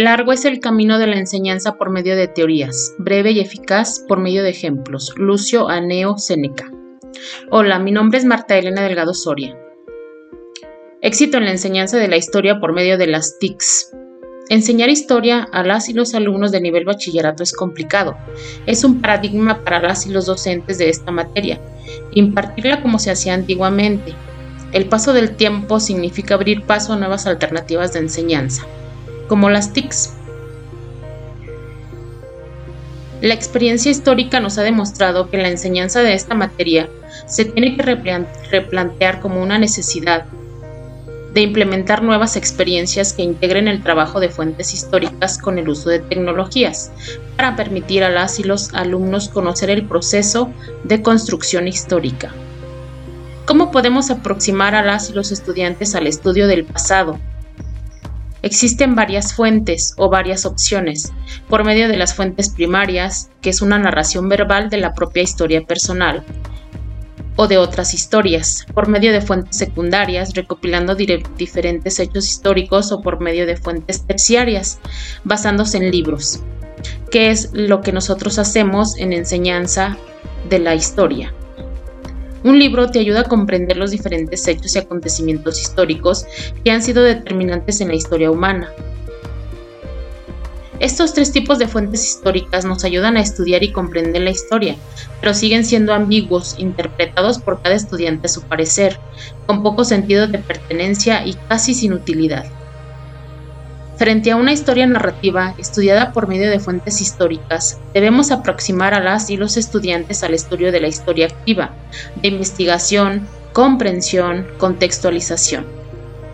Largo es el camino de la enseñanza por medio de teorías, breve y eficaz por medio de ejemplos. Lucio Aneo Seneca. Hola, mi nombre es Marta Elena Delgado Soria. Éxito en la enseñanza de la historia por medio de las TICs. Enseñar historia a las y los alumnos de nivel bachillerato es complicado. Es un paradigma para las y los docentes de esta materia. Impartirla como se hacía antiguamente. El paso del tiempo significa abrir paso a nuevas alternativas de enseñanza, como las TICs. La experiencia histórica nos ha demostrado que la enseñanza de esta materia se tiene que replantear como una necesidad de implementar nuevas experiencias que integren el trabajo de fuentes históricas con el uso de tecnologías, para permitir a las y los alumnos conocer el proceso de construcción histórica. ¿Cómo podemos aproximar a las y los estudiantes al estudio del pasado? Existen varias fuentes o varias opciones, por medio de las fuentes primarias, que es una narración verbal de la propia historia personal, o de otras historias, por medio de fuentes secundarias, recopilando diferentes hechos históricos o por medio de fuentes terciarias, basándose en libros, que es lo que nosotros hacemos en enseñanza de la historia. Un libro te ayuda a comprender los diferentes hechos y acontecimientos históricos que han sido determinantes en la historia humana, estos tres tipos de fuentes históricas nos ayudan a estudiar y comprender la historia, pero siguen siendo ambiguos, interpretados por cada estudiante a su parecer, con poco sentido de pertenencia y casi sin utilidad. Frente a una historia narrativa estudiada por medio de fuentes históricas, debemos aproximar a las y los estudiantes al estudio de la historia activa, de investigación, comprensión, contextualización.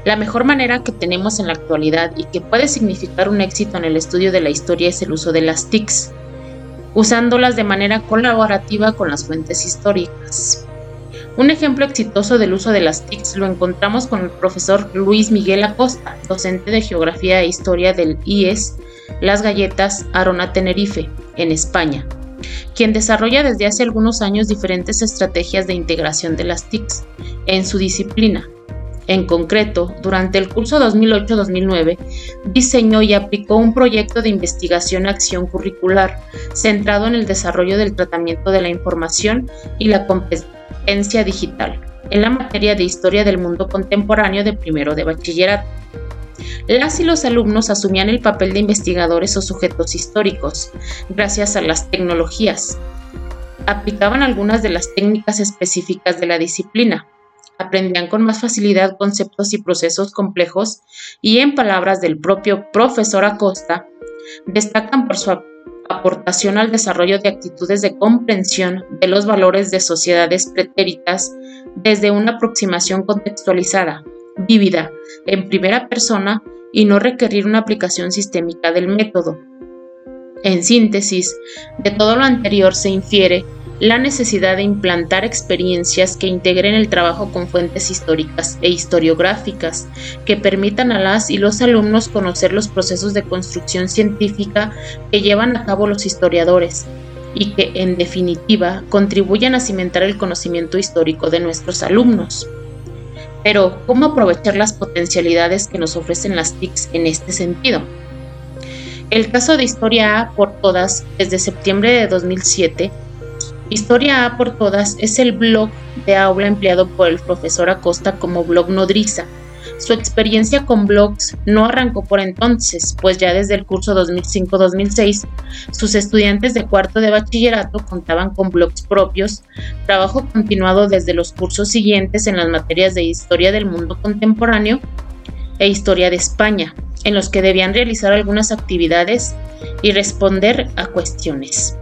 La mejor manera que tenemos en la actualidad y que puede significar un éxito en el estudio de la historia es el uso de las TICs, usándolas de manera colaborativa con las fuentes históricas. Un ejemplo exitoso del uso de las TICs lo encontramos con el profesor Luis Miguel Acosta, docente de Geografía e Historia del IES Las Galletas Arona Tenerife, en España, quien desarrolla desde hace algunos años diferentes estrategias de integración de las TICs en su disciplina, en concreto, durante el curso 2008-2009, diseñó y aplicó un proyecto de investigación-acción curricular centrado en el desarrollo del tratamiento de la información y la competencia digital en la materia de historia del mundo contemporáneo de primero de bachillerato. Las y los alumnos asumían el papel de investigadores o sujetos históricos, gracias a las tecnologías. Aplicaban algunas de las técnicas específicas de la disciplina, aprendían con más facilidad conceptos y procesos complejos y en palabras del propio profesor Acosta, destacan por su aportación al desarrollo de actitudes de comprensión de los valores de sociedades pretéritas desde una aproximación contextualizada, vívida, en primera persona y no requerir una aplicación sistémica del método. En síntesis, de todo lo anterior se infiere la necesidad de implantar experiencias que integren el trabajo con fuentes históricas e historiográficas, que permitan a las y los alumnos conocer los procesos de construcción científica que llevan a cabo los historiadores y que, en definitiva, contribuyan a cimentar el conocimiento histórico de nuestros alumnos. Pero, ¿cómo aprovechar las potencialidades que nos ofrecen las TICs en este sentido? El caso de Historia A por Todas, desde septiembre de 2007, Historia A por Todas es el blog de aula empleado por el profesor Acosta como blog nodriza. Su experiencia con blogs no arrancó por entonces, pues ya desde el curso 2005-2006 sus estudiantes de cuarto de bachillerato contaban con blogs propios, trabajo continuado desde los cursos siguientes en las materias de Historia del Mundo Contemporáneo e Historia de España, en los que debían realizar algunas actividades y responder a cuestiones.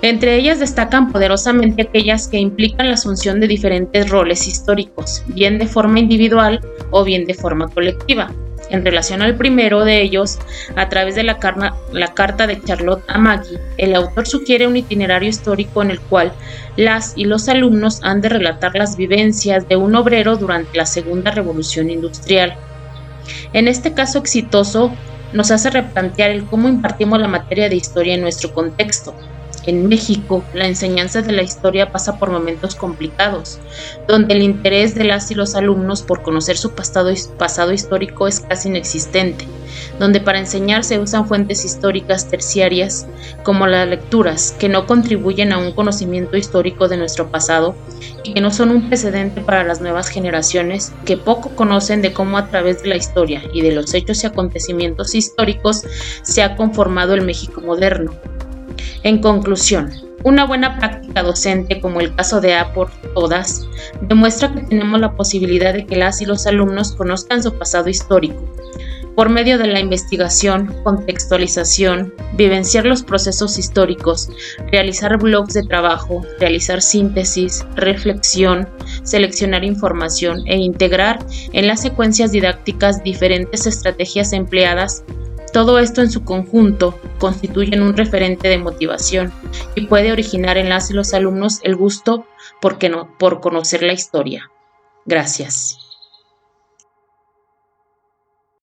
Entre ellas destacan poderosamente aquellas que implican la asunción de diferentes roles históricos, bien de forma individual o bien de forma colectiva. En relación al primero de ellos, a través de la, la carta de Charlotte a Maggie, el autor sugiere un itinerario histórico en el cual las y los alumnos han de relatar las vivencias de un obrero durante la Segunda Revolución Industrial. En este caso exitoso, nos hace replantear el cómo impartimos la materia de historia en nuestro contexto, en México, la enseñanza de la historia pasa por momentos complicados, donde el interés de las y los alumnos por conocer su pasado, pasado histórico es casi inexistente, donde para enseñar se usan fuentes históricas terciarias como las lecturas, que no contribuyen a un conocimiento histórico de nuestro pasado y que no son un precedente para las nuevas generaciones que poco conocen de cómo a través de la historia y de los hechos y acontecimientos históricos se ha conformado el México moderno en conclusión, una buena práctica docente, como el caso de A por todas, demuestra que tenemos la posibilidad de que las y los alumnos conozcan su pasado histórico. Por medio de la investigación, contextualización, vivenciar los procesos históricos, realizar blogs de trabajo, realizar síntesis, reflexión, seleccionar información e integrar en las secuencias didácticas diferentes estrategias empleadas todo esto en su conjunto constituyen un referente de motivación y puede originar en los alumnos el gusto por, no, por conocer la historia. Gracias.